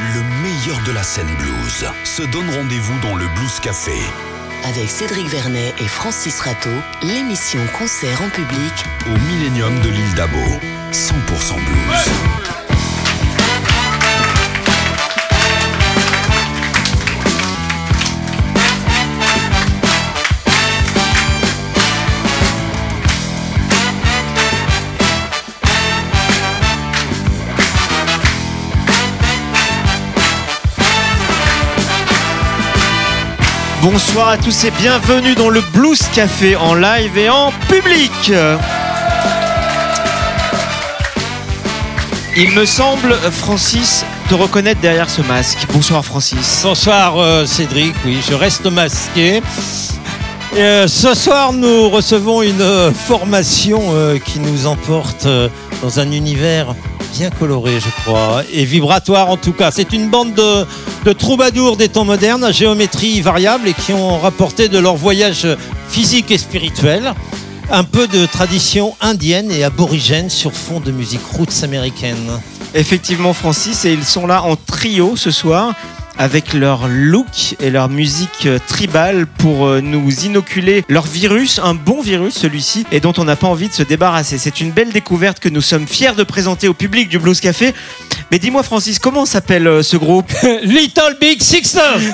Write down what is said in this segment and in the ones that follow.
Le meilleur de la scène blues se donne rendez-vous dans le Blues Café. Avec Cédric Vernet et Francis Rateau, l'émission concert en public au Millennium de l'île d'Abo. 100% blues. Bonsoir à tous et bienvenue dans le Blues Café en live et en public. Il me semble, Francis, te reconnaître derrière ce masque. Bonsoir Francis. Bonsoir euh, Cédric, oui, je reste masqué. Euh, ce soir, nous recevons une euh, formation qui nous emporte dans un univers bien coloré, je crois, et vibratoire en tout cas. C'est une bande de, de troubadours des temps modernes à géométrie variable et qui ont rapporté de leur voyage physique et spirituel un peu de tradition indienne et aborigène sur fond de musique roots américaine. Effectivement, Francis, et ils sont là en trio ce soir avec leur look et leur musique euh, tribale pour euh, nous inoculer leur virus, un bon virus celui-ci, et dont on n'a pas envie de se débarrasser. C'est une belle découverte que nous sommes fiers de présenter au public du Blues Café. Mais dis-moi Francis, comment s'appelle euh, ce groupe? Little Big Sixers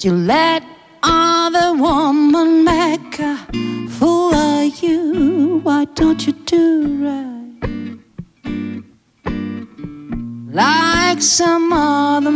You let other woman make a fool of you. Why don't you do right? Like some other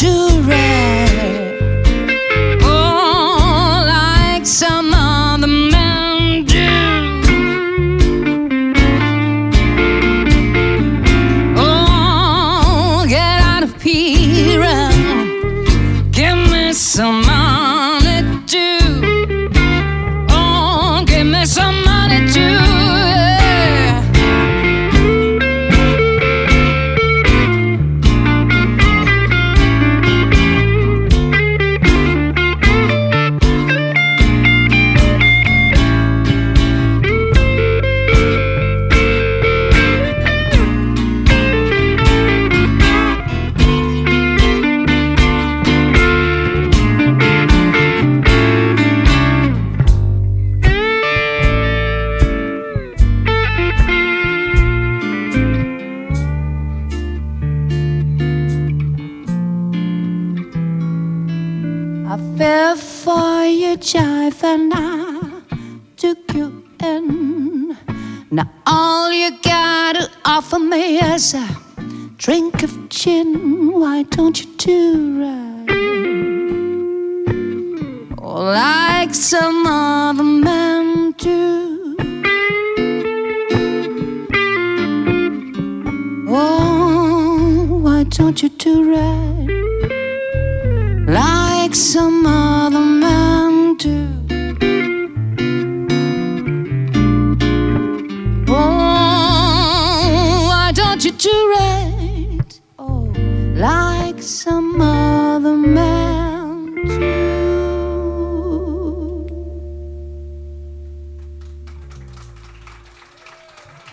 don't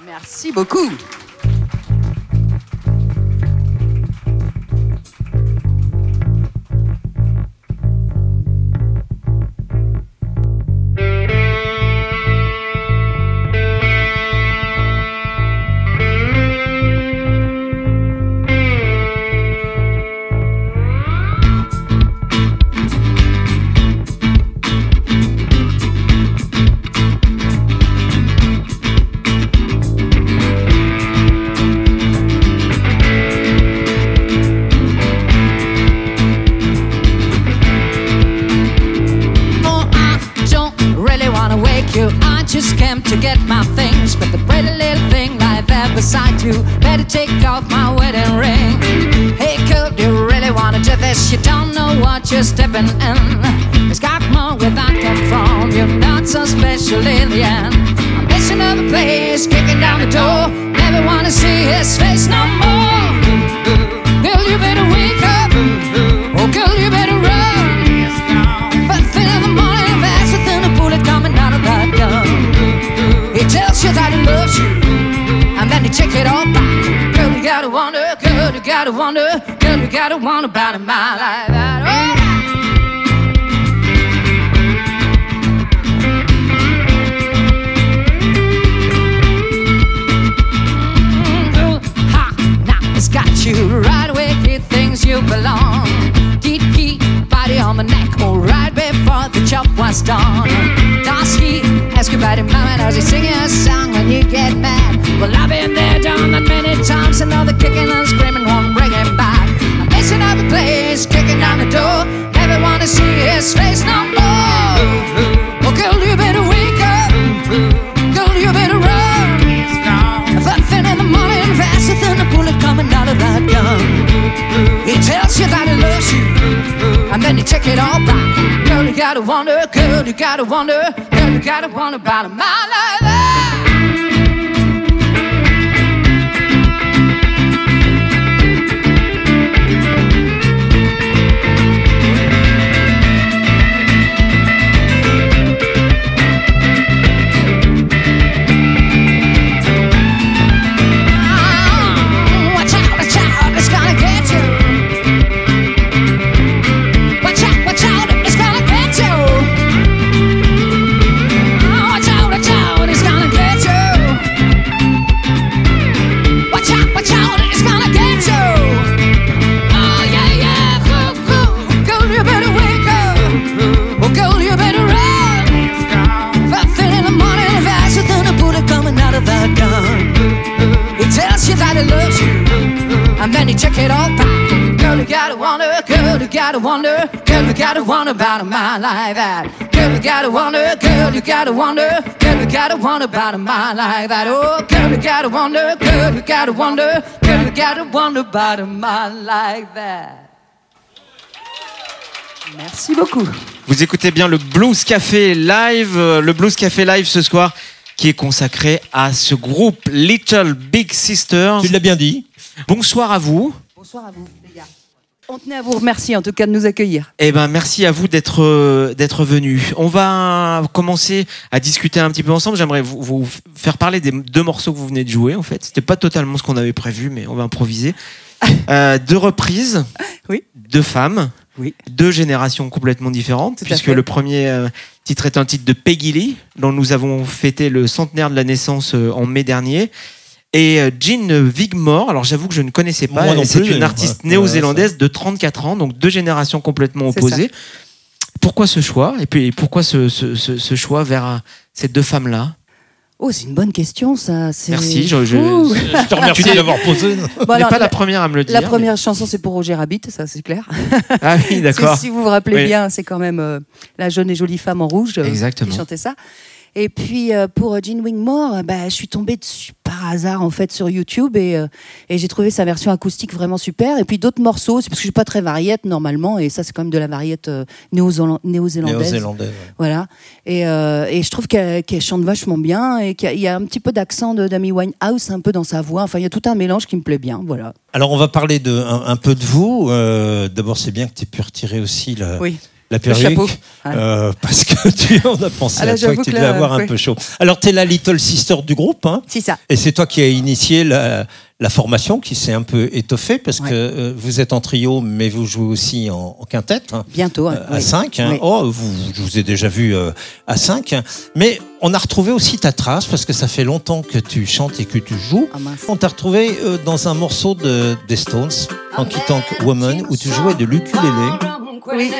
Merci beaucoup. Take it all back. Girl, you gotta wonder, girl, you gotta wonder, girl, you gotta wonder about a man and then he check it all back. Girl, you gotta wonder, girl, you gotta wonder, girl, you gotta wonder about a man like that. Girl, you gotta wonder, girl, you gotta wonder, girl, you gotta wonder about a man like that. Oh, girl, you gotta wonder, girl, you gotta wonder, girl, you gotta wonder about a man like that. Merci beaucoup. Vous écoutez bien le Blues Café Live, le Blues Café Live ce soir qui est consacré à ce groupe Little Big Sisters. Tu l'as bien dit. Bonsoir à vous. Bonsoir à vous, les gars. On tenait à vous remercier en tout cas de nous accueillir. Eh ben, merci à vous d'être euh, d'être venus. On va commencer à discuter un petit peu ensemble. J'aimerais vous, vous faire parler des deux morceaux que vous venez de jouer. En fait, c'était pas totalement ce qu'on avait prévu, mais on va improviser. Euh, deux reprises, Oui. deux femmes, Oui. deux générations complètement différentes, puisque le premier euh, titre est un titre de Peggy Lee, dont nous avons fêté le centenaire de la naissance euh, en mai dernier. Et euh, Jean Wigmore, alors j'avoue que je ne connaissais pas, c'est une artiste néo-zélandaise de 34 ans, donc deux générations complètement opposées. Pourquoi ce choix? Et puis pourquoi ce, ce- ce- ce choix vers euh, ces deux femmes-là? Oh, c'est une bonne question, ça. Merci, je- je- fou. Je te remercie d'avoir posé. Bon, Tu n'es alors, pas la la, première à me le dire. la mais- première chanson, c'est pour Roger Rabbit, ça c'est clair. Ah oui, d'accord. Si, vous vous rappelez Oui. bien, c'est quand même euh, la jeune et jolie femme en rouge euh, qui chantait ça. Et puis euh, pour euh, Jean Wingmore, euh, bah, je suis tombée dessus par hasard en fait sur YouTube et, et j'ai trouvé sa version acoustique vraiment super. Et puis d'autres morceaux, c'est parce que je suis pas très variette normalement et ça c'est quand même de la variette néo-zélan- néo-zélandaise. Néo-zélandais. ouais. Voilà. Et, euh, et je trouve qu'elle chante vachement bien et qu'il y a- il y a un petit peu d'accent de d'Amy Winehouse un peu dans sa voix. Enfin, il y a tout un mélange qui me plaît bien. Voilà. Alors, on va parler de, un, un peu de vous. Euh, D'abord, c'est bien que tu aies pu retirer aussi la, Oui. La perruque. chapeau. Ouais. euh, parce que tu on a pensé Ah, là, à toi que tu devais avoir un peu chaud. Alors, tu es la little sister du groupe, hein, C'est ça. et c'est toi qui as initié la, la formation qui s'est un peu étoffée parce Ouais. que euh, vous êtes en trio, mais vous jouez aussi en, en quintette. hein, Bientôt. hein. euh, à Oui. 5. Oui. Oh, vous, je vous ai déjà vu euh, à 5. Mais on a retrouvé aussi ta trace parce que ça fait longtemps que tu chantes et que tu joues. Ah. On t'a retrouvé euh, dans un morceau de, des Stones, Honky Tonk Woman, où tu jouais de l'ukulélé. Oui.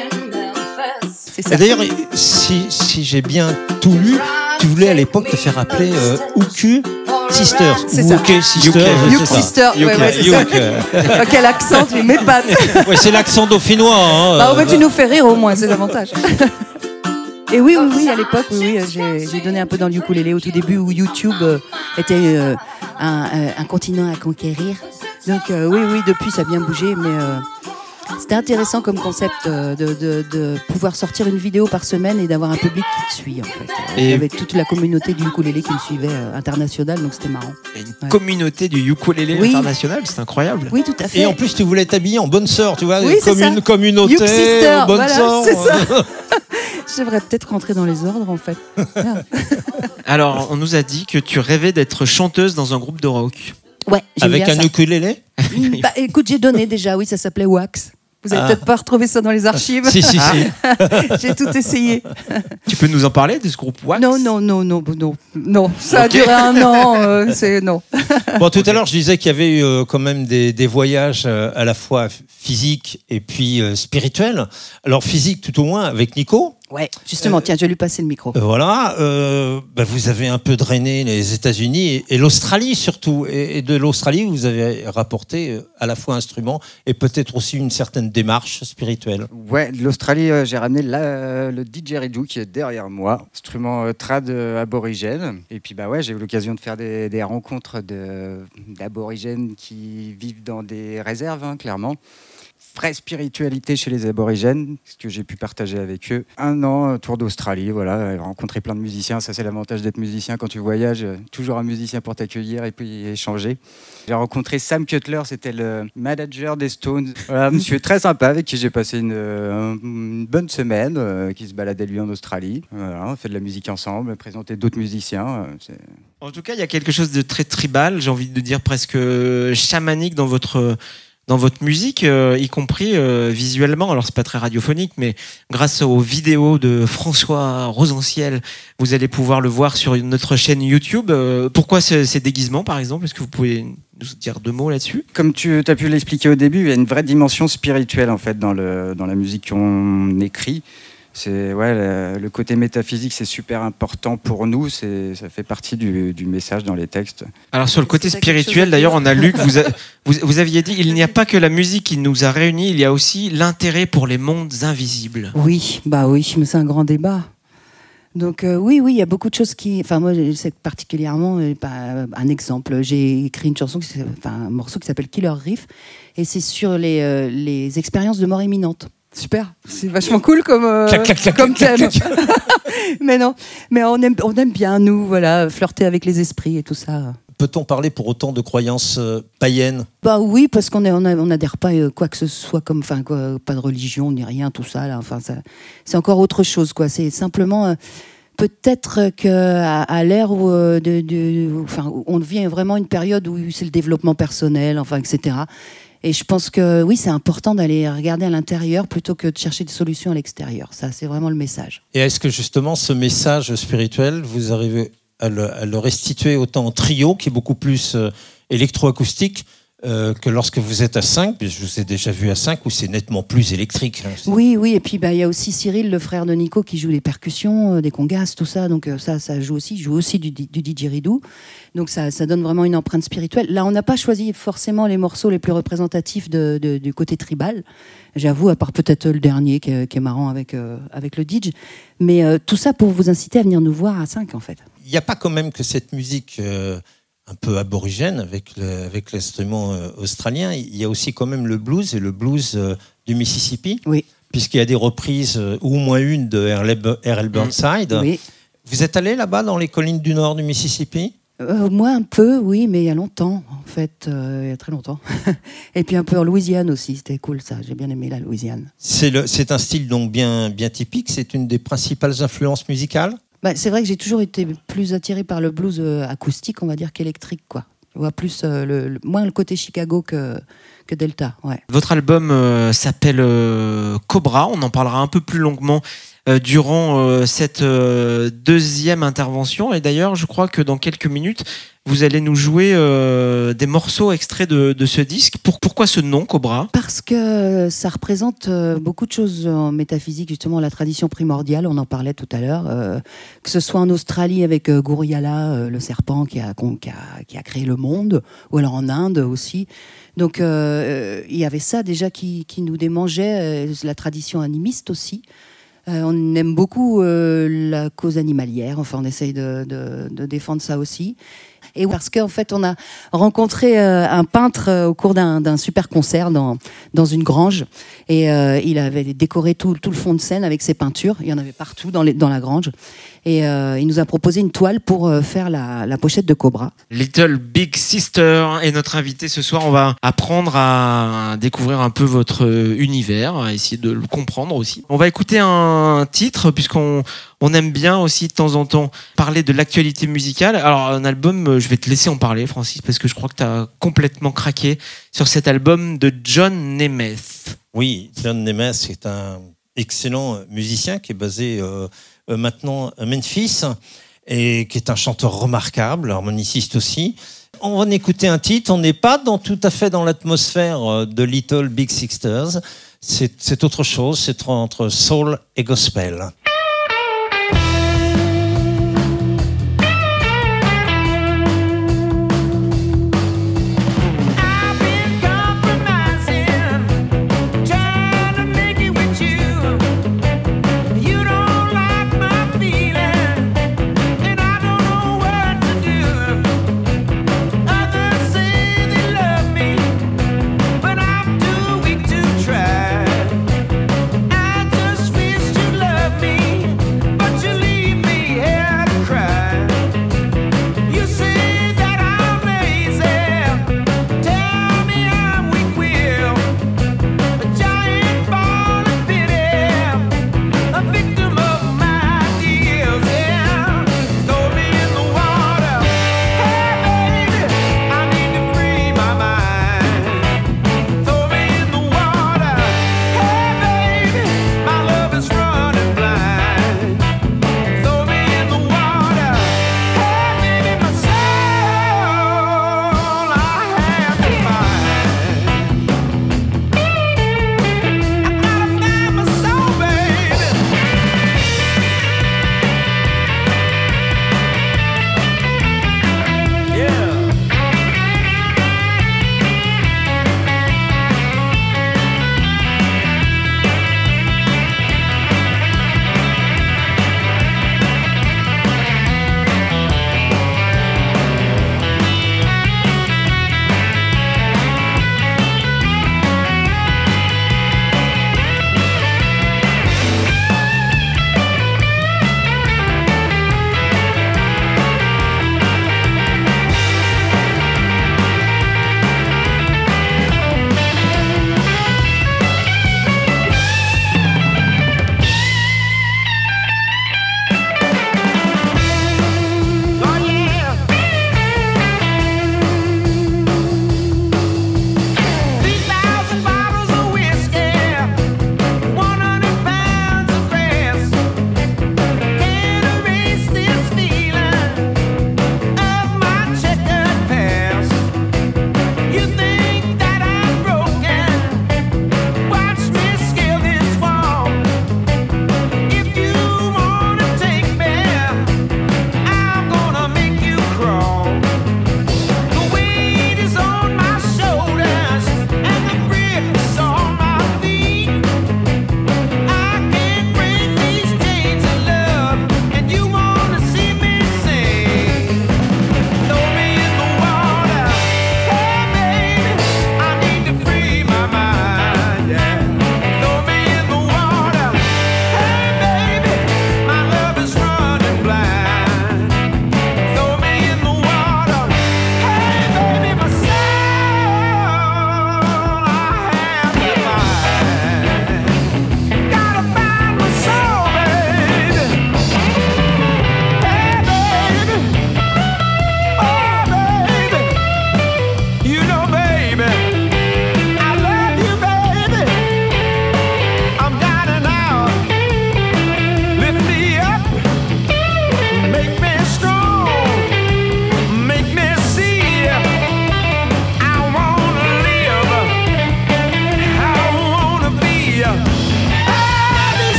C'est ça. Et d'ailleurs, si, si j'ai bien tout lu, tu voulais à l'époque te faire appeler euh, Uku Sister. C'est ça. Uke Sister. Uke. je Youk sais pas. Sister. Ouais, Uke, ouais, c'est ça. Uke, Ah, quel accent, tu m'épates. ouais, c'est l'accent dauphinois. Hein, Bah, au euh, moins, tu nous fais rire au moins, c'est l'avantage. Et oui, oui, oui, à l'époque, oui, oui, j'ai donné un peu dans le ukulélé au tout début où YouTube euh, était euh, un, un continent à conquérir. Donc euh, oui, oui, depuis ça a bien bougé, mais euh, c'était intéressant comme concept euh, de, de- de pouvoir sortir une vidéo par semaine et d'avoir un public qui te suit en fait. Et- avait toute la communauté du ukulélé qui me suivait euh, internationale, donc c'était marrant. A une Ouais. communauté du ukulélé Oui. international, c'est incroyable. Oui, tout à fait. Et en plus, tu voulais t'habiller en bonne sœur, tu vois, Oui, comme une communauté, Sister, bonne voilà, sœur. c'est ça. Je devrais peut-être rentrer dans les ordres en fait. Alors, on nous a dit que tu rêvais d'être chanteuse dans un groupe de rock. Ouais, Avec bien un ça. ukulélé Bah, écoute, j'ai donné déjà, oui, ça s'appelait Wax. Vous avez Ah. peut-être pas retrouvé ça dans les archives. Si, si, si. j'ai tout essayé. Tu peux nous en parler de ce groupe Wax? Non, non, non, non, non, non. Ça a duré un an. euh, c'est non. Bon, tout à l'heure, je disais qu'il y avait eu quand même des, des voyages euh, à la fois physiques et puis euh, spirituels. Alors, physique, tout au moins, avec Nico? Ouais, justement. Tiens, je vais lui passer le micro. Euh, Voilà, euh, bah, vous avez un peu drainé les États-Unis et, et l'Australie surtout. Et, et de l'Australie, vous avez rapporté euh, à la fois instrument et peut-être aussi une certaine démarche spirituelle. Ouais, de l'Australie, euh, j'ai ramené la- le didgeridoo qui est derrière moi, instrument euh, trad euh, aborigène. Et puis bah ouais, j'ai eu l'occasion de faire des, des rencontres de- d'aborigènes qui vivent dans des réserves, hein, clairement. Vraie spiritualité chez les aborigènes, ce que j'ai pu partager avec eux. Un an, euh, tour d'Australie, voilà, rencontrer plein de musiciens. Ça, c'est l'avantage d'être musicien quand tu voyages. euh, Toujours un musicien pour t'accueillir et puis échanger. J'ai rencontré Sam Cutler, c'était le manager des Stones. Voilà, monsieur très sympa avec qui j'ai passé une, euh, une bonne semaine, qui se baladait lui en Australie. Voilà, on fait de la musique ensemble, présenté d'autres musiciens. En tout cas, il y a quelque chose de très tribal, j'ai envie de dire presque chamanique dans votre dans votre musique, euh, y compris euh, visuellement. Alors c'est pas très radiophonique, mais grâce aux vidéos de François Rosenciel, vous allez pouvoir le voir sur notre chaîne YouTube. Euh, pourquoi ce- ces déguisements, par exemple? Est-ce que vous pouvez nous dire deux mots là-dessus? Comme tu as pu l'expliquer au début, il y a une vraie dimension spirituelle en fait dans, le, dans la musique qu'on écrit. C'est ouais, le, le côté métaphysique, c'est super important pour nous. C'est, ça fait partie du, du message dans les textes. Alors sur le côté spirituel, d'ailleurs, on a lu que vous, a- vous, vous aviez dit il n'y a pas que la musique qui nous a réunis, il y a aussi l'intérêt pour les mondes invisibles. Oui, bah oui, mais c'est un grand débat. Donc euh, oui, oui, il y a beaucoup de choses qui. Enfin moi, je sais que particulièrement, euh, bah, un exemple. J'ai écrit une chanson, qui enfin un morceau qui s'appelle Killer Riff, et c'est sur les, euh, les expériences de mort imminente. Super, c'est vachement cool comme euh, Clac, clac, clac, comme clac, thème. clac, mais non, mais on aime on aime bien nous, voilà, flirter avec les esprits et tout ça. Peut-on parler pour autant de croyances euh, païennes? Bah oui, parce qu'on on a- on n'adhère pas euh, quoi que ce soit comme, enfin quoi, pas de religion ni rien, tout ça là. Enfin, ça- c'est encore autre chose quoi. C'est simplement euh, peut-être que à, à l'ère où, euh, de, de- enfin, où on vit vraiment une période où c'est le développement personnel, enfin etc. Et je pense que oui, c'est important d'aller regarder à l'intérieur plutôt que de chercher des solutions à l'extérieur. Ça, c'est vraiment le message. Et est-ce que justement ce message spirituel, vous arrivez à le, à le restituer autant en trio, qui est beaucoup plus euh, électroacoustique, euh, que lorsque vous êtes à 5, je vous ai déjà vu à 5, où c'est nettement plus électrique. hein. Oui, oui, et puis bah, il y a aussi Cyril, le frère de Nico, qui joue les percussions, euh, des congas, tout ça. Donc euh, ça, ça joue aussi. Il joue aussi du, du didgeridoo. Donc ça, ça donne vraiment une empreinte spirituelle. Là, on n'a pas choisi forcément les morceaux les plus représentatifs de- de- du côté tribal. J'avoue, à part peut-être le dernier qui est, qui est marrant avec, avec le didge. Mais tout ça pour vous inciter à venir nous voir à 5, en fait. Il n'y a pas quand même que cette musique un peu aborigène avec le- avec l'instrument euh, australien. Il y a aussi quand même le blues et le blues euh, du Mississippi. Oui. Puisqu'il y a des reprises, euh, ou au moins une de R.L. Burnside. Oui. Vous êtes allé là-bas dans les collines du nord du Mississippi? Euh, moi, un peu, oui, mais il y a longtemps, en fait, euh, il y a très longtemps. et puis un peu en Louisiane aussi, c'était cool ça. J'ai bien aimé la Louisiane. C'est un style donc bien, bien typique. C'est une des principales influences musicales? Bah, c'est vrai que j'ai toujours été plus attiré par le blues euh, acoustique, on va dire, qu'électrique, quoi. Plus euh, moins le côté Chicago que, que Delta, ouais. Votre album euh, s'appelle euh, Cobra. On en parlera un peu plus longuement euh, durant cette deuxième intervention. Et d'ailleurs, je crois que dans quelques minutes, vous allez nous jouer des morceaux extraits de, de ce disque. Pour- pourquoi ce nom, Cobra? Parce que ça représente beaucoup de choses en métaphysique, justement la tradition primordiale, on en parlait tout à l'heure, que ce soit en Australie avec Guriala, euh, le serpent qui a, qu'on- qui, a, qui a créé le monde, ou alors en Inde aussi. Donc euh, il y avait ça déjà qui, qui nous démangeait, euh, la tradition animiste aussi. Euh, on aime beaucoup euh, la cause animalière, enfin on essaye de, de- défendre ça aussi. Et parce qu'en fait on a rencontré euh, un peintre euh, au cours d'un super concert dans, dans une grange et euh, il avait décoré tout, tout le fond de scène avec ses peintures, il y en avait partout dans, les, dans la grange. Et euh, il nous a proposé une toile pour euh, faire la, la pochette de Cobra. Little Big Sister est notre invité ce soir. On va apprendre à découvrir un peu votre univers, à essayer de le comprendre aussi. On va écouter un titre puisqu'on on aime bien aussi de temps en temps parler de l'actualité musicale. Alors un album, euh, je vais te laisser en parler Francis parce que je crois que tu as complètement craqué sur cet album de John Nemeth. Oui, John Nemeth est un excellent musicien qui est basé euh, maintenant à Memphis et qui est un chanteur remarquable, harmoniciste aussi. On va écouter un titre. On n'est pas dans, tout à fait dans l'atmosphère euh, de Little Big Sisters. C'est c'est autre chose. C'est entre soul et gospel.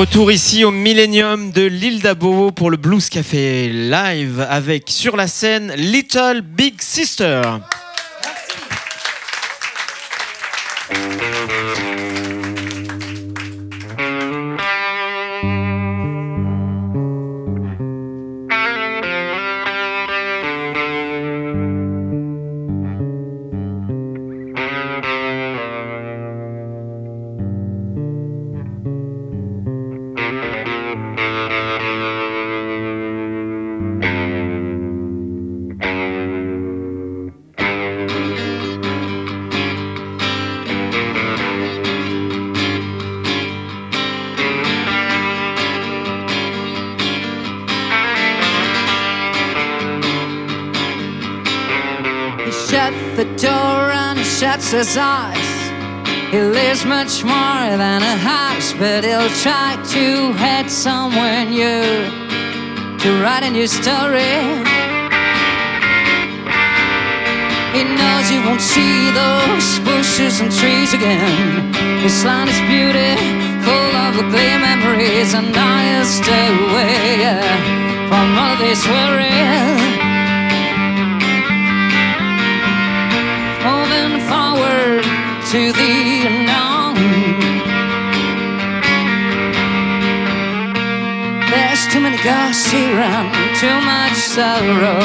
Retour ici au Millennium de l'île d'Abo pour le Blues Café live avec sur la scène Little Big Sister. His eyes. He lives much more than a house, but he'll try to head somewhere new to write a new story. He knows he won't see those bushes and trees again. His land is beauty, full of ugly memories, and I'll stay away yeah, from all this worry. To the unknown. There's too many ghosts and too much sorrow.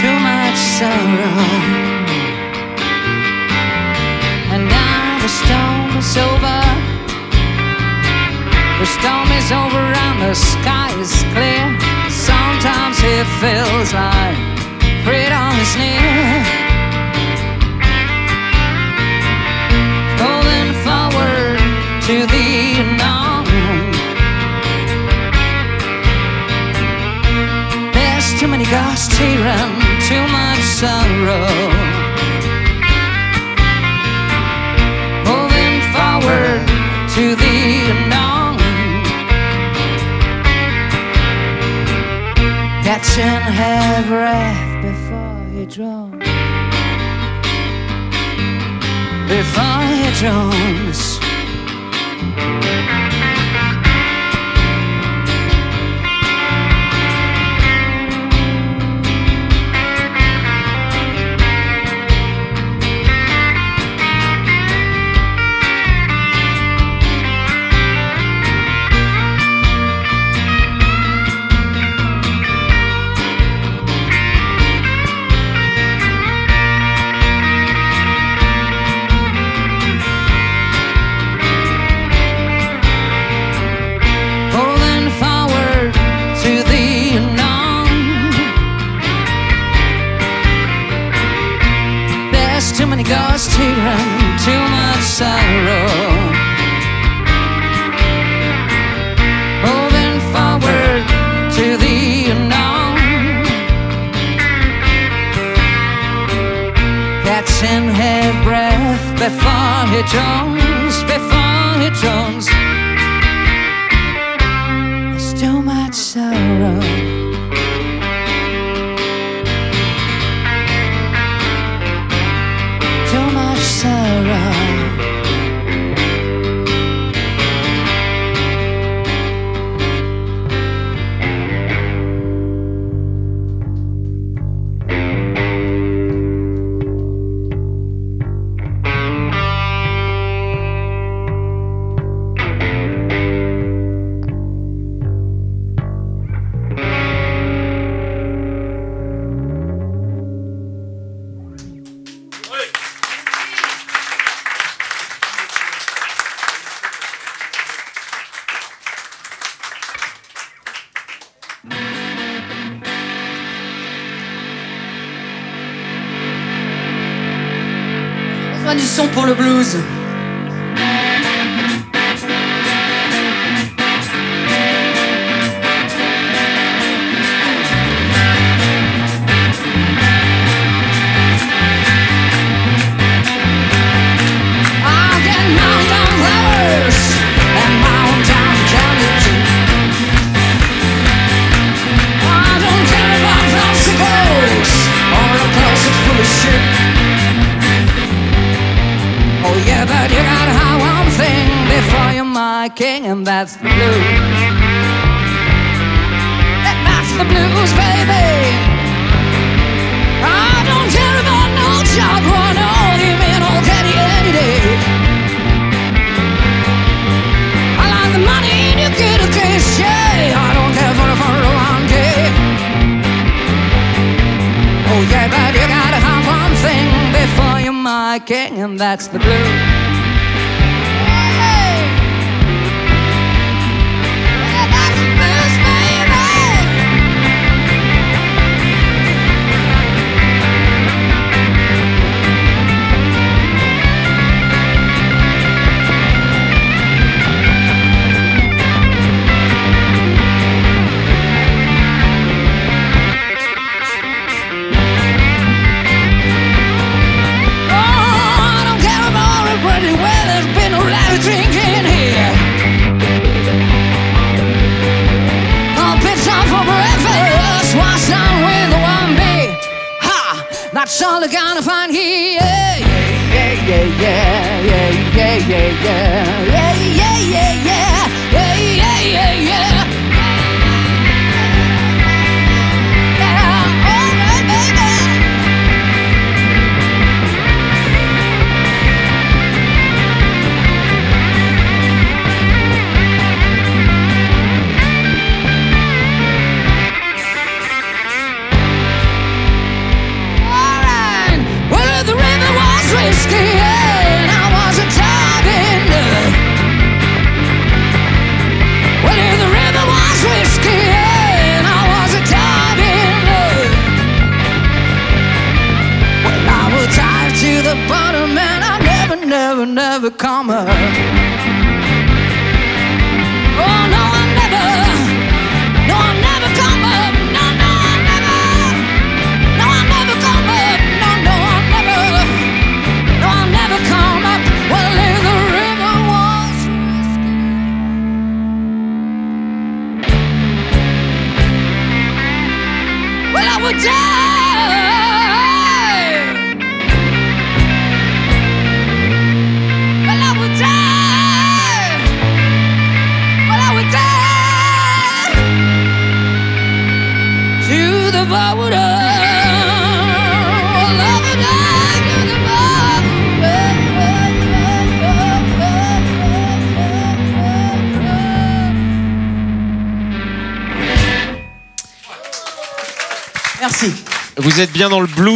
Too much sorrow. And now the storm is over. The storm is over and the sky is clear. Sometimes it feels like freedom is near. To the unknown. There's too many ghosts here and too much sorrow. Moving forward to the unknown. Catching her breath before you drown. Before you drowns. Thank you. That's the blues. That's the blues, baby. I don't care about no job, all him in old caddy any day. I like the money and you get a cliche. I don't care for the fun around here. Oh yeah, but you gotta have one thing before you're my king, and that's the blues.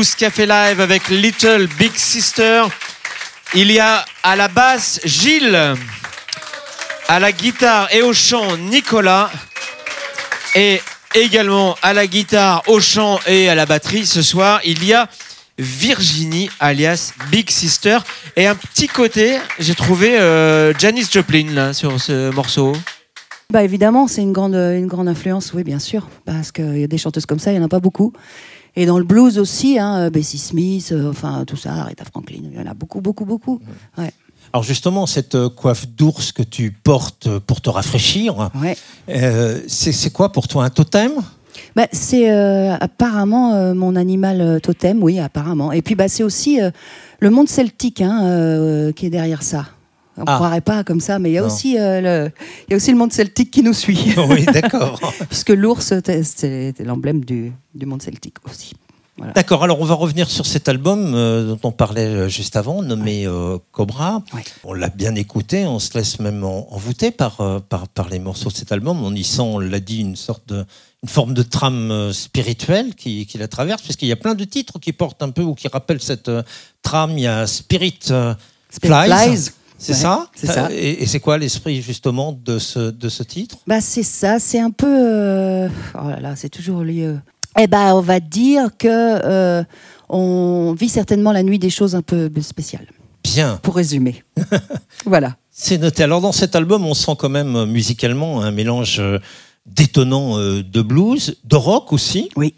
Blues Café Live avec Little Big Sister. Il y a à la basse Gilles, à la guitare et au chant Nicolas, et également à la guitare, au chant et à la batterie ce soir, il y a Virginie alias Big Sister. Et un petit côté, j'ai trouvé euh, Janis Joplin là, sur ce morceau. Bah évidemment, c'est une grande, une grande influence, oui, bien sûr, parce qu'il y a des chanteuses comme ça, il n'y en a pas beaucoup. Et dans le blues aussi, hein, Bessie Smith, euh, enfin tout ça, Aretha Franklin, il y en a beaucoup, beaucoup, beaucoup. Ouais. Alors justement, cette euh, coiffe d'ours que tu portes euh, pour te rafraîchir, Ouais. euh, c'est quoi pour toi un totem? Bah, c'est euh, apparemment euh, mon animal euh, totem, oui, apparemment. Et puis bah, c'est aussi euh, le monde celtique hein, euh, qui est derrière ça. On ne Ah. croirait pas comme ça, mais il y, a Non. aussi, euh, le, il y a aussi le monde celtique qui nous suit. Oui, d'accord. Puisque l'ours, c'est- l'emblème du, du monde celtique aussi. D'accord, alors on va revenir sur cet album euh, dont on parlait euh, juste avant, nommé euh, Cobra. Ouais. On l'a bien écouté, on se laisse même en- envoûter par, par, par les morceaux de cet album. On y sent, on l'a dit, une sorte de une forme de trame spirituelle qui, qui la traverse, puisqu'il y a plein de titres qui portent un peu ou qui rappellent cette trame. Il y a Spirit, Spirit Flies. Flies. C'est Ouais, ça c'est ça. Et, et c'est quoi l'esprit justement de ce, de ce titre? Bah, c'est ça, c'est un peu. euh, Oh là là, c'est toujours lié. Eh ben, on va dire que euh, on vit certainement la nuit des choses un peu spéciales, Bien. pour résumer. voilà. C'est noté. Alors dans cet album, on sent quand même euh, musicalement un mélange euh, détonnant euh, de blues, de rock aussi. Oui.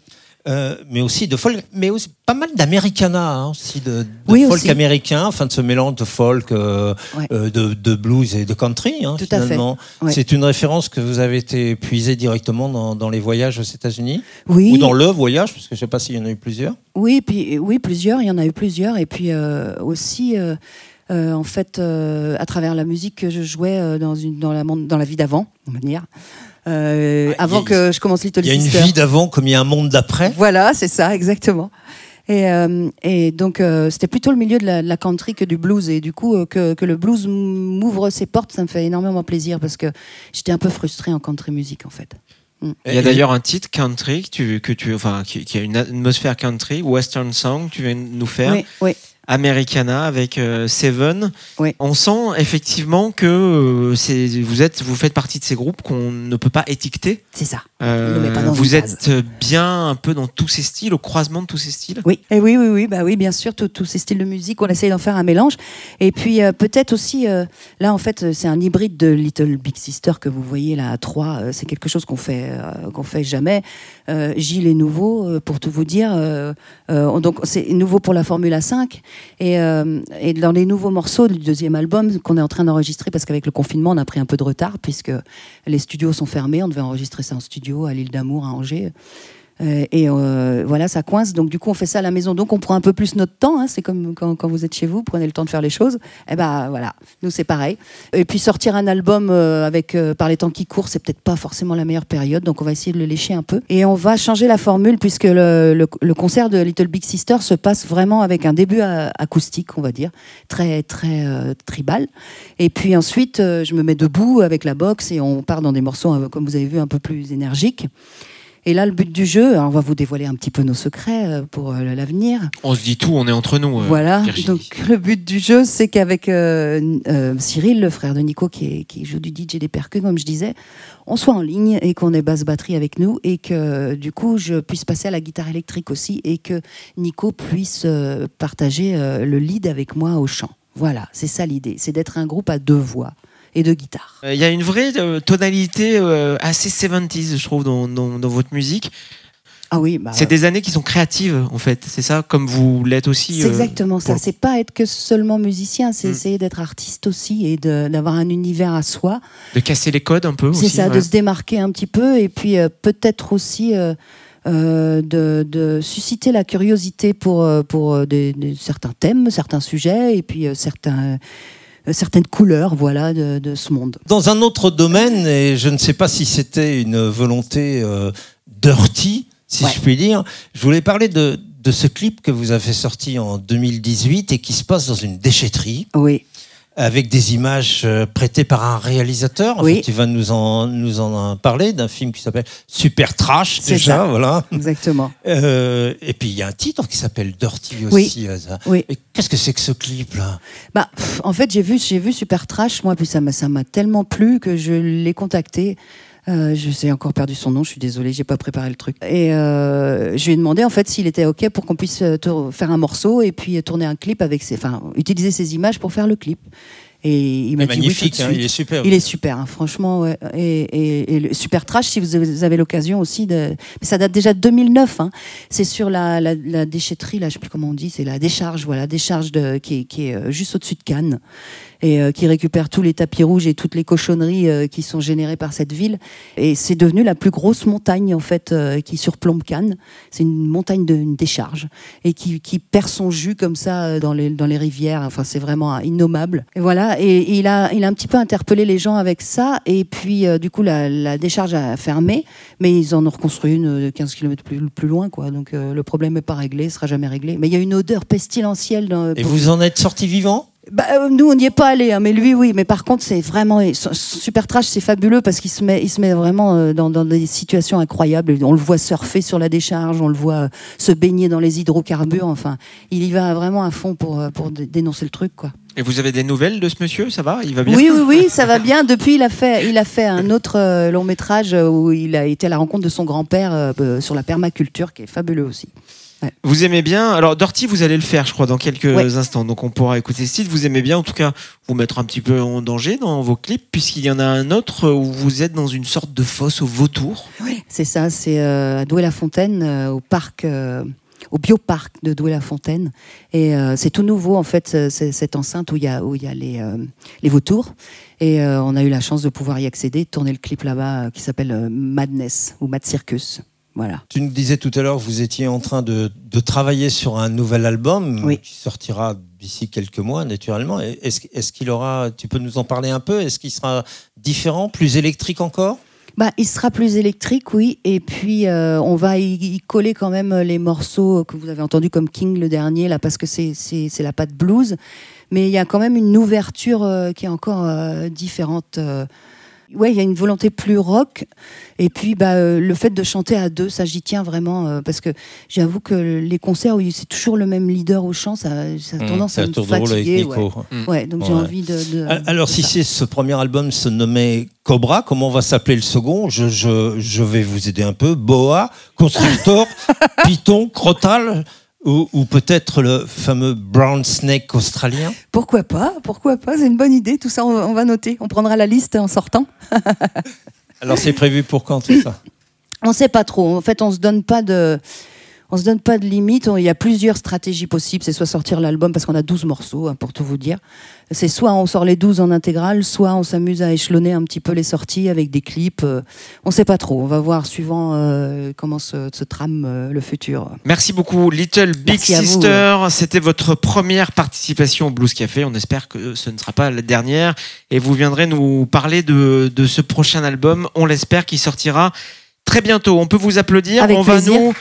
Euh, mais aussi de folk, mais aussi pas mal d'Americana, hein, aussi de, de Oui, folk aussi. américain, enfin de ce mélange de folk, euh, Ouais. euh, de, de blues et de country. Hein, Tout à fait. finalement. Ouais. C'est une référence que vous avez été puisée directement dans, dans les voyages aux États-Unis? Oui. ou dans le voyage, parce que je sais pas s'il y en a eu plusieurs. Oui, puis oui, plusieurs. Il y en a eu plusieurs. Et puis aussi, euh, en fait, euh, à travers la musique que je jouais euh, dans, une, dans, la, dans la vie d'avant, on va dire. Euh, Ah, avant a- que je commence Little Il y a une Sister. vie d'avant comme il y a un monde d'après. Voilà, c'est ça, exactement. Et, euh, et donc, euh, c'était plutôt le milieu de la, de la country que du blues. Et du coup, euh, que, que le blues m'ouvre ses portes, ça me fait énormément plaisir parce que j'étais un peu frustrée en country music, en fait. Il y a d'ailleurs un titre country que tu, que tu, enfin, qui, qui a une atmosphère country, Western Song, tu viens de nous faire. Oui, oui. Americana avec euh, Seven. Oui. On sent effectivement que euh, vous, êtes, vous faites partie de ces groupes qu'on ne peut pas étiqueter. C'est ça. Euh, pas dans vous case. êtes bien un peu dans tous ces styles, au croisement de tous ces styles. Oui, et oui, oui, oui, bah oui, bien sûr, tous ces styles de musique, on essaye d'en faire un mélange. Et puis peut-être aussi, là en fait, c'est un hybride de Little Big Sister que vous voyez là à 3. c'est quelque chose qu'on fait, qu'on fait jamais. Gilles est nouveau, pour tout vous dire. donc c'est nouveau pour la Formule A5. Et, euh, et dans les nouveaux morceaux du deuxième album qu'on est en train d'enregistrer, parce qu'avec le confinement, on a pris un peu de retard, puisque les studios sont fermés. On devait enregistrer ça en studio à l'île d'Amour, à Angers. Euh, et euh, voilà, ça coince. Donc du coup, on fait ça à la maison. Donc on prend un peu plus notre temps. hein. C'est comme quand, vous êtes chez vous, prenez le temps de faire les choses. Et ben voilà, nous c'est pareil. Et puis sortir un album euh, avec par les temps qui courent, c'est peut-être pas forcément la meilleure période. Donc on va essayer de le lécher un peu. Et on va changer la formule puisque le, concert de Little Big Sister se passe vraiment avec un début acoustique, on va dire, très très tribal. Et puis ensuite, je me mets debout avec la boxe et on part dans des morceaux, comme vous avez vu, un peu plus énergiques. Et là, le but du jeu, alors on va vous dévoiler un petit peu nos secrets euh, pour euh, l'avenir. On se dit tout, on est entre nous. euh, voilà. Virginie. Donc le but du jeu, c'est qu'avec euh, euh, Cyril, le frère de Nico, qui, est- qui joue du DJ des percus, comme je disais, on soit en ligne et qu'on ait basse batterie avec nous et que du coup, je puisse passer à la guitare électrique aussi et que Nico puisse euh, partager le lead avec moi au chant. Voilà, c'est ça l'idée, c'est d'être un groupe à deux voix et de guitare. Euh, Il y a une vraie euh, tonalité euh, assez 70s, je trouve, dans, dans- dans votre musique. Ah oui, bah, C'est des années qui sont créatives, en fait. C'est ça, comme vous l'êtes aussi. C'est euh, exactement ça. pour- C'est pas être que seulement musicien, c'est Mm. essayer d'être artiste aussi et d'avoir un univers à soi. De casser les codes un peu C'est aussi. ça, voilà. de se démarquer un petit peu et puis euh, peut-être aussi euh, de, de susciter la curiosité pour, pour des, des- certains thèmes, certains sujets et puis euh, certains, certaines couleurs voilà, de, de ce monde. Dans un autre domaine, et je ne sais pas si c'était une volonté euh, dirty, si Ouais. je puis dire, je voulais parler de, de ce clip que vous avez sorti en 2018 et qui se passe dans une déchetterie Oui, avec des images euh, prêtées par un réalisateur. Oui. fait, il va nous en, nous en parler d'un film qui s'appelle Super Trash, déjà, ça. voilà. exactement. Euh, et puis il y a un titre qui s'appelle Dirty Oui. aussi. euh. Oui. Et qu'est-ce que c'est que ce clip-là Bah, en fait, j'ai vu, j'ai vu Super Trash, moi, puis ça m'a, ça m'a tellement plu que je l'ai contacté. Euh, je sais encore perdu son nom, je suis désolée, j'ai pas préparé le truc. Et euh, je lui ai demandé en fait s'il était ok pour qu'on puisse euh, faire un morceau et puis tourner un clip avec ses, enfin, utiliser ses images pour faire le clip. Et il m'a dit oui Magnifique, de hein, il est super. Il est super, hein, franchement. ouais. Et, et- et le super trash, si vous avez l'occasion aussi de. Mais ça date déjà de 2009. hein. C'est sur la, la- la déchetterie, là, je sais plus comment on dit, c'est la décharge, voilà, décharge de, qui, est, qui est juste au-dessus de Cannes et euh, qui récupère tous les tapis rouges et toutes les cochonneries euh, qui sont générées par cette ville. Et c'est devenu la plus grosse montagne en fait euh, qui surplombe Cannes. C'est une montagne de une décharge et qui, qui perd son jus comme ça dans les, dans les rivières. Enfin, c'est vraiment innommable. Et voilà. Et il a, il a un petit peu interpellé les gens avec ça. Et puis, du coup, la, la décharge a fermé, mais ils en ont reconstruit une de 15 km plus, plus loin, quoi. Donc, le problème n'est pas réglé, sera jamais réglé. Mais il y a une odeur pestilentielle. Dans, Et vous en êtes sorti vivant? Bah, euh, nous, on n'y est pas allé, hein, mais lui, oui. Mais par contre, c'est vraiment super trash, c'est fabuleux parce qu'il se met, il se met vraiment euh, dans, dans des situations incroyables. On le voit surfer sur la décharge, on le voit euh, se baigner dans les hydrocarbures. Enfin, il y va vraiment à fond pour pour dé- dénoncer le truc, quoi. Et vous avez des nouvelles de ce monsieur? Ça va? Il va bien? Oui, oui, oui, ça va bien. Depuis, il a fait, il a fait un autre long métrage où il a été à la rencontre de son grand-père sur la permaculture, qui est fabuleux aussi. Vous aimez bien Alors, Dirty, vous allez le faire, je crois, dans quelques Ouais. instants. Donc, on pourra écouter ce titre. Vous aimez bien, en tout cas, vous mettre un petit peu en danger dans vos clips, puisqu'il y en a un autre où vous êtes dans une sorte de fosse au vautour. C'est ça, c'est euh, à Douai-la-Fontaine, euh, au parc, euh, au bioparc de Douai-la-Fontaine. Et c'est tout nouveau, en fait, ce- ce- cette enceinte où il y a, où y a les, les vautours. Et on a eu la chance de pouvoir y accéder, de tourner le clip là-bas qui s'appelle Madness ou Mad Circus. Voilà. Tu nous disais tout à l'heure que vous étiez en train de, de travailler sur un nouvel album Oui. qui sortira d'ici quelques mois, naturellement. Est-ce qu'il aura, tu peux nous en parler un peu? Est-ce qu'il sera différent, plus électrique encore? Bah, il sera plus électrique, oui. Et puis, euh, on va y, y coller quand même les morceaux que vous avez entendus comme King le dernier, là, parce que c'est la patte blues. Mais il y a quand même une ouverture euh, qui est encore euh, différente. Ouais, il y a une volonté plus rock. Et puis, bah, euh, le fait de chanter à deux, ça, j'y tiens vraiment. euh, parce que j'avoue que les concerts où c'est toujours le même leader au chant, ça, ça a Mmh, tendance c'est à un me tour de rôle avec fatiguer. Nico. ouais. Ouais, donc j'ai envie de. de- Alors, de si c'est ce premier album se nommait Cobra, comment va s'appeler le second? Je, je, je vais vous aider un peu. Boa, Constructor, Python, Crotal ou, ou peut-être le fameux Brown Snake australien Pourquoi pas Pourquoi pas C'est une bonne idée. Tout ça, on, on va noter. On prendra la liste en sortant. Alors, c'est prévu pour quand tout ça? On sait pas trop. En fait, on se donne pas de. On se donne pas de limite. Il y a plusieurs stratégies possibles. C'est soit sortir l'album parce qu'on a 12 morceaux, hein, pour tout vous dire. C'est soit on sort les 12 en intégrale, soit on s'amuse à échelonner un petit peu les sorties avec des clips. Euh, On sait pas trop. On va voir suivant euh, comment se, se trame euh, le futur. Merci beaucoup, Little Big Merci. Sister. C'était votre première participation au Blues Café. On espère que ce ne sera pas la dernière. Et vous viendrez nous parler de, de ce prochain album. On l'espère qu'il sortira très bientôt. On peut vous applaudir. Avec On va nous.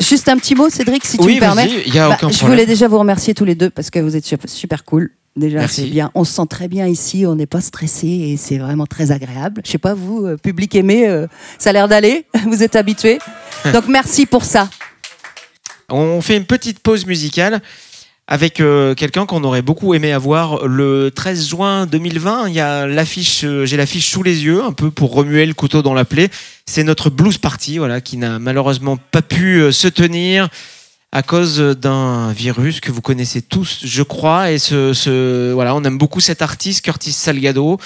Juste un petit mot, Cédric, si tu oui, me permets. n'y a Bah, aucun je voulais déjà vous remercier tous les deux parce que vous êtes super, cool. Déjà, c'est bien. On se sent très bien ici, on n'est pas stressé et c'est vraiment très agréable. Je sais pas, vous, euh, public aimé, euh, ça a l'air d'aller. Vous êtes habitués. Donc merci pour ça. On fait une petite pause musicale avec euh, quelqu'un qu'on aurait beaucoup aimé avoir le 13 juin 2020. Il y a l'affiche, euh, j'ai l'affiche sous les yeux, un peu pour remuer le couteau dans la plaie. C'est notre blues party, voilà, qui n'a malheureusement pas pu euh, se tenir à cause d'un virus que vous connaissez tous, je crois. Et ce, ce- voilà, on aime beaucoup cet artiste, Curtis Salgado.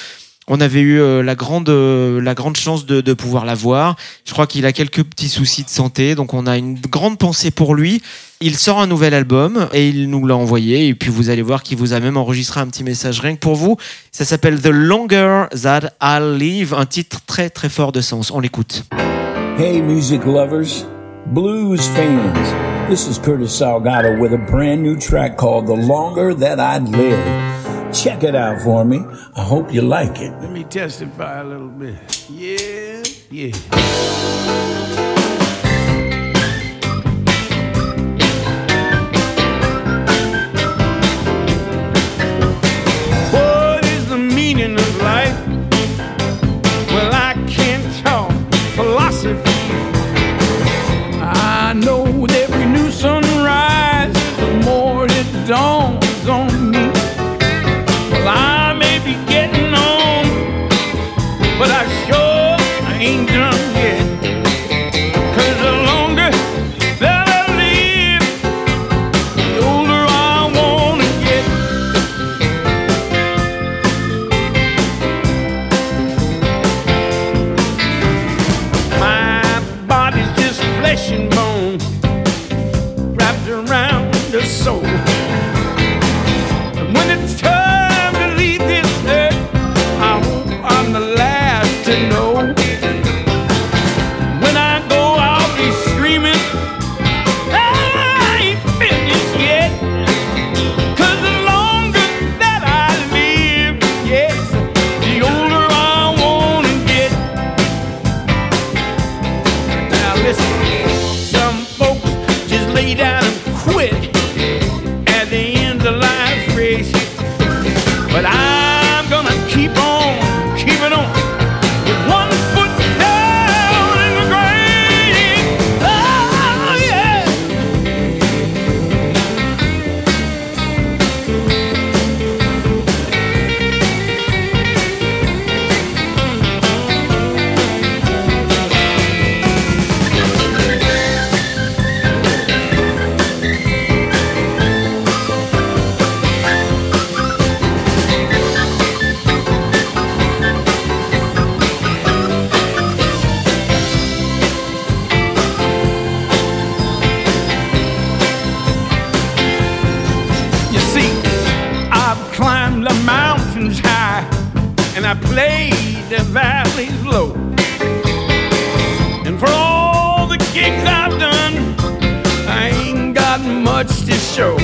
On avait eu euh, la grande, euh, la grande chance de, de pouvoir la voir. Je crois qu'il a quelques petits soucis de santé, donc on a une grande pensée pour lui. Il sort un nouvel album et il nous l'a envoyé. Et puis vous allez voir qu'il vous a même enregistré un petit message rien que pour vous. Ça s'appelle The Longer That I'll Live, un titre très très fort de sens. On l'écoute. Hey, music lovers, blues fans. This is Curtis Salgado with a brand new track called The Longer That I'd Live. Check it out for me. I hope you like it. Let me testify a little bit. Yeah, yeah. What is the meaning of life? Well, I can't talk philosophy. I know with every new sunrise, the more it I played the valleys low. And for all the gigs I've done, I ain't got much to show.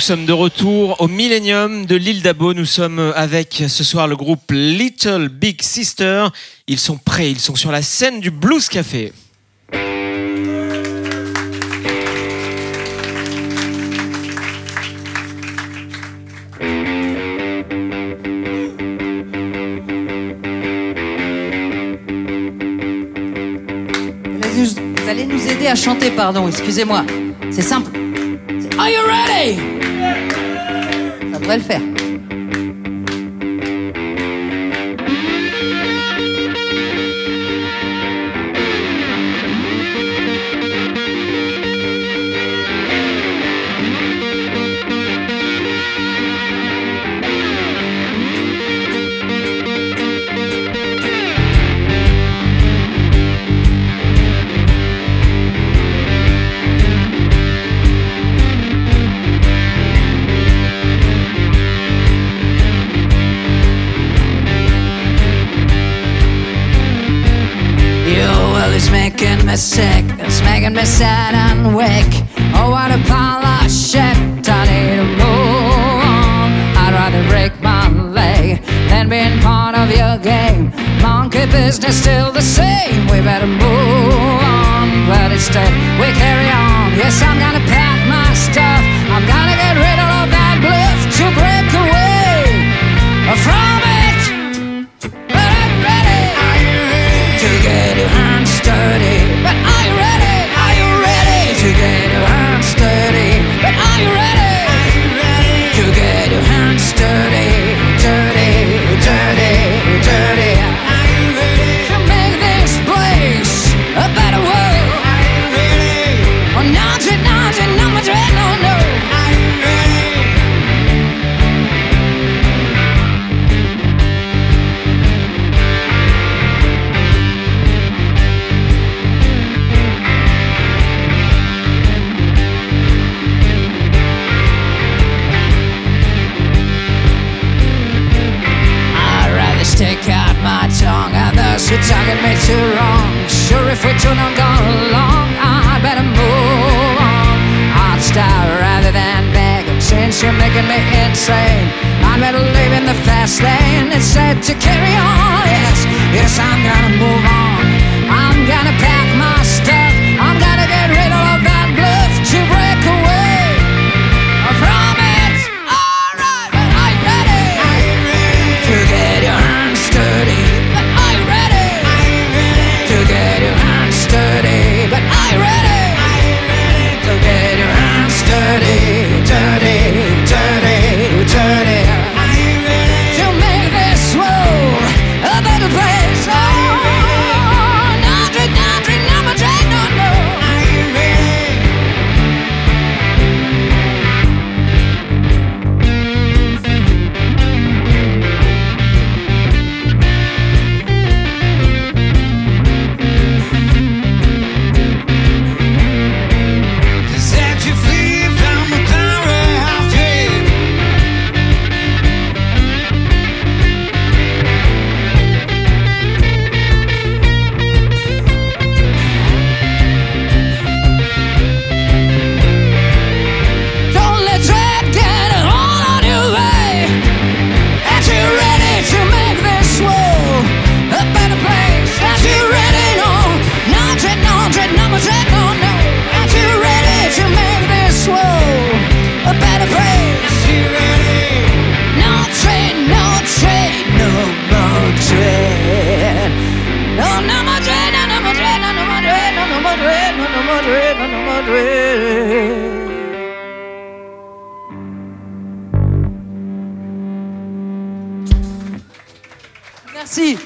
Nous sommes de retour au Millennium de l'île d'Abo. Nous sommes avec ce soir le groupe Little Big Sister. Ils sont prêts, ils sont sur la scène du Blues Café. Vous allez nous aider à chanter, pardon, excusez-moi. C'est simple. Are you ready? Devrait le faire. Sad and weak. Oh, what a pile of shit, I need to move on. I'd rather break my leg than being part of your game. Monkey business still the same, we better move on. But instead, we carry on. Yes, I'm gonna pack my stuff, I'm gonna get rid of Sure, if we two don't go along, I'd better move on. I'd start rather than beg, and since you're making me insane, I'd better leave in the fast lane. It's said to carry on. Yes, yes, I'm gonna move on. I'm gonna pack my stuff. Merci.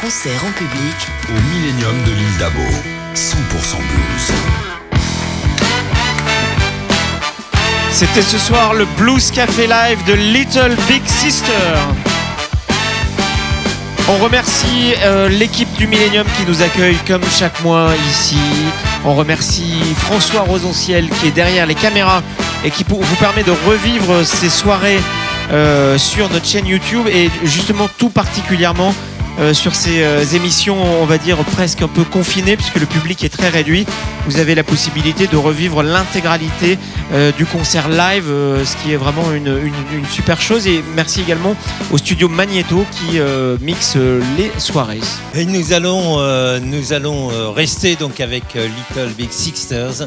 Concert en public Au Millennium de l'île d'Abo. 100% blues. C'était ce soir le Blues Café Live de Little Big Sister. On remercie euh, l'équipe du Millennium qui nous accueille comme chaque mois ici. On remercie François Rosenciel qui est derrière les caméras et qui vous permet de revivre ces soirées euh, sur notre chaîne YouTube et justement tout particulièrement euh, sur ces euh, émissions, on va dire presque un peu confinées puisque le public est très réduit. Vous avez la possibilité de revivre l'intégralité euh, du concert live, euh, ce qui est vraiment une, une- une super chose. Et merci également au studio Magneto qui euh, mixe les soirées. Et nous allons, nous allons rester donc avec Little Big Sixters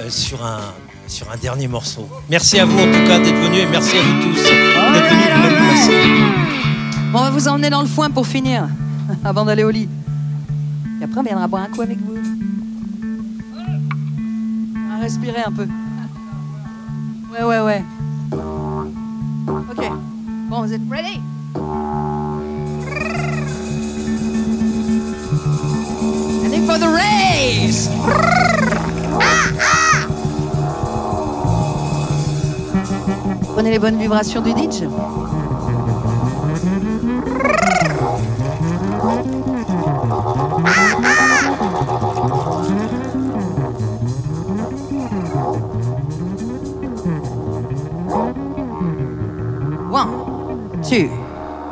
euh, sur, un, sur un dernier morceau. Merci à vous en tout cas d'être venus et merci à vous tous d'être venus. Merci. On va vous emmener dans le foin pour finir, avant d'aller au lit. Et après, on viendra boire un coup avec vous. Respirer un peu. Ouais, ouais, ouais. Ok. Bon, vous êtes ready? For the race! Prenez les bonnes vibrations du DJ.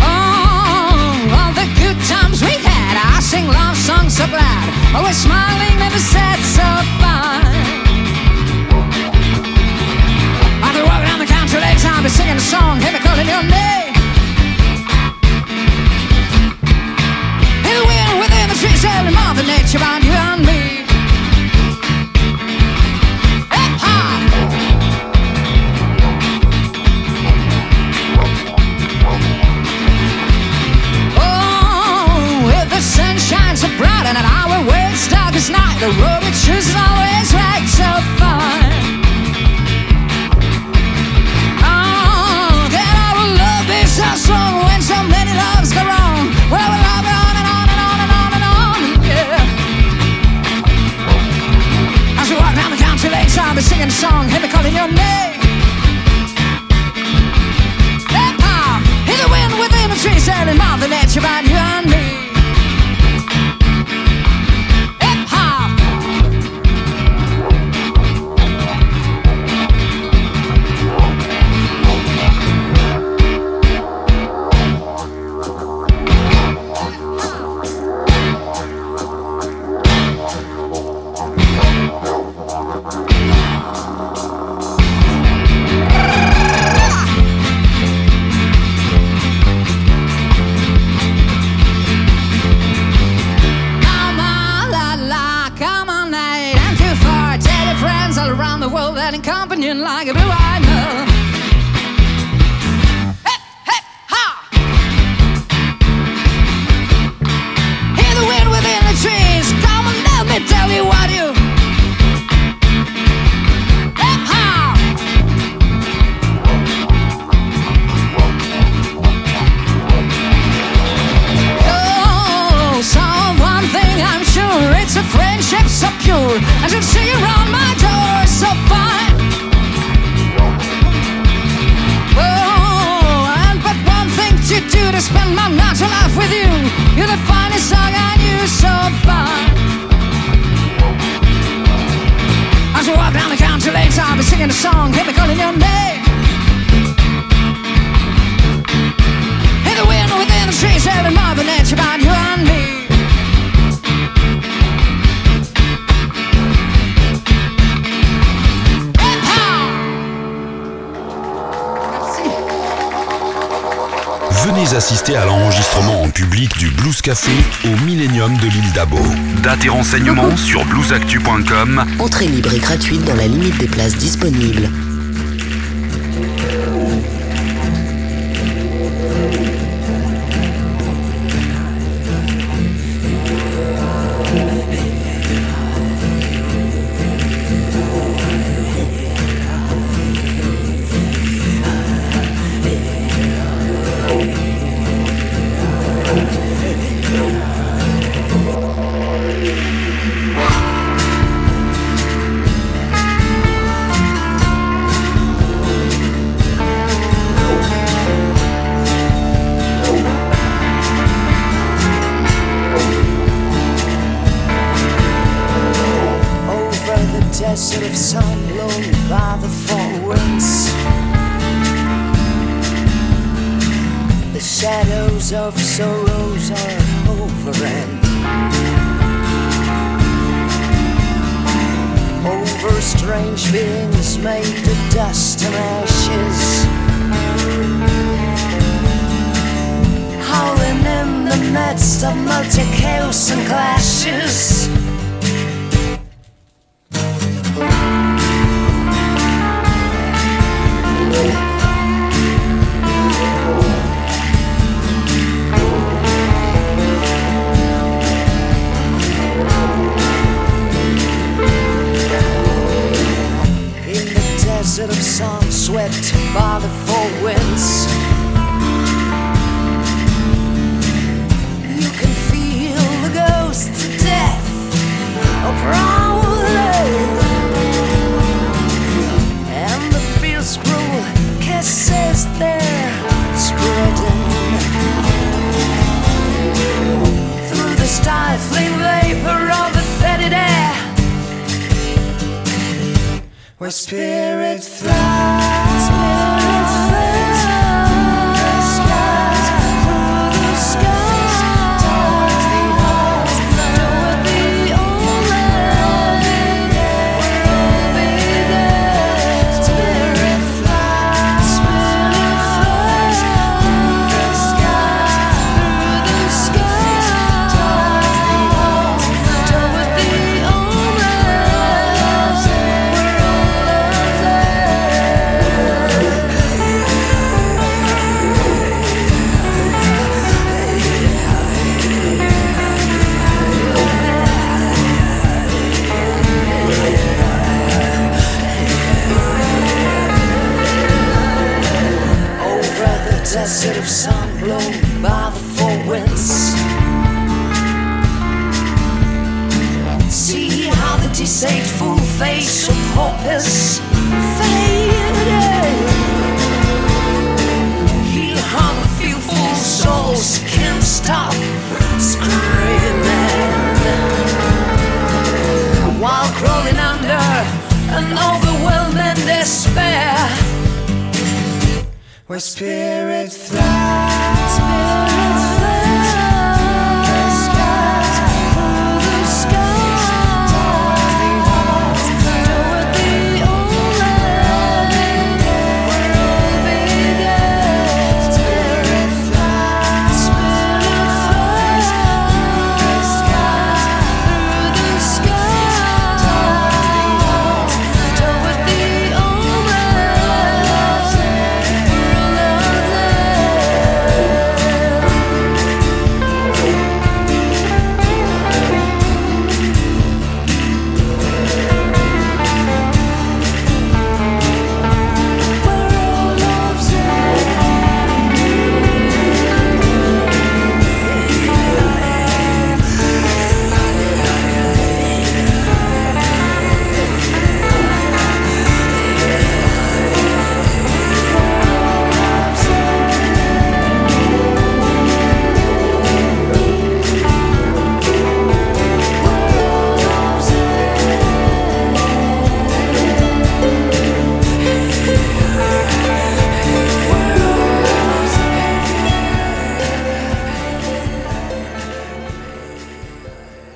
Oh, sing love songs so glad. Always smiling, never sad, so à l'enregistrement en public du Blues Café au Millennium de l'île d'Abo. Date et renseignements sur bluesactu.com. Entrée libre et gratuite dans la limite des places disponibles. strange beings made of dust and ashes. Howling in the midst of multi chaos and clashes. The desert of sun blown by the four winds. See how the deceitful face of hope is fading. He hung fearful souls can't stop screaming while crawling under an overwhelming despair where spirits fly.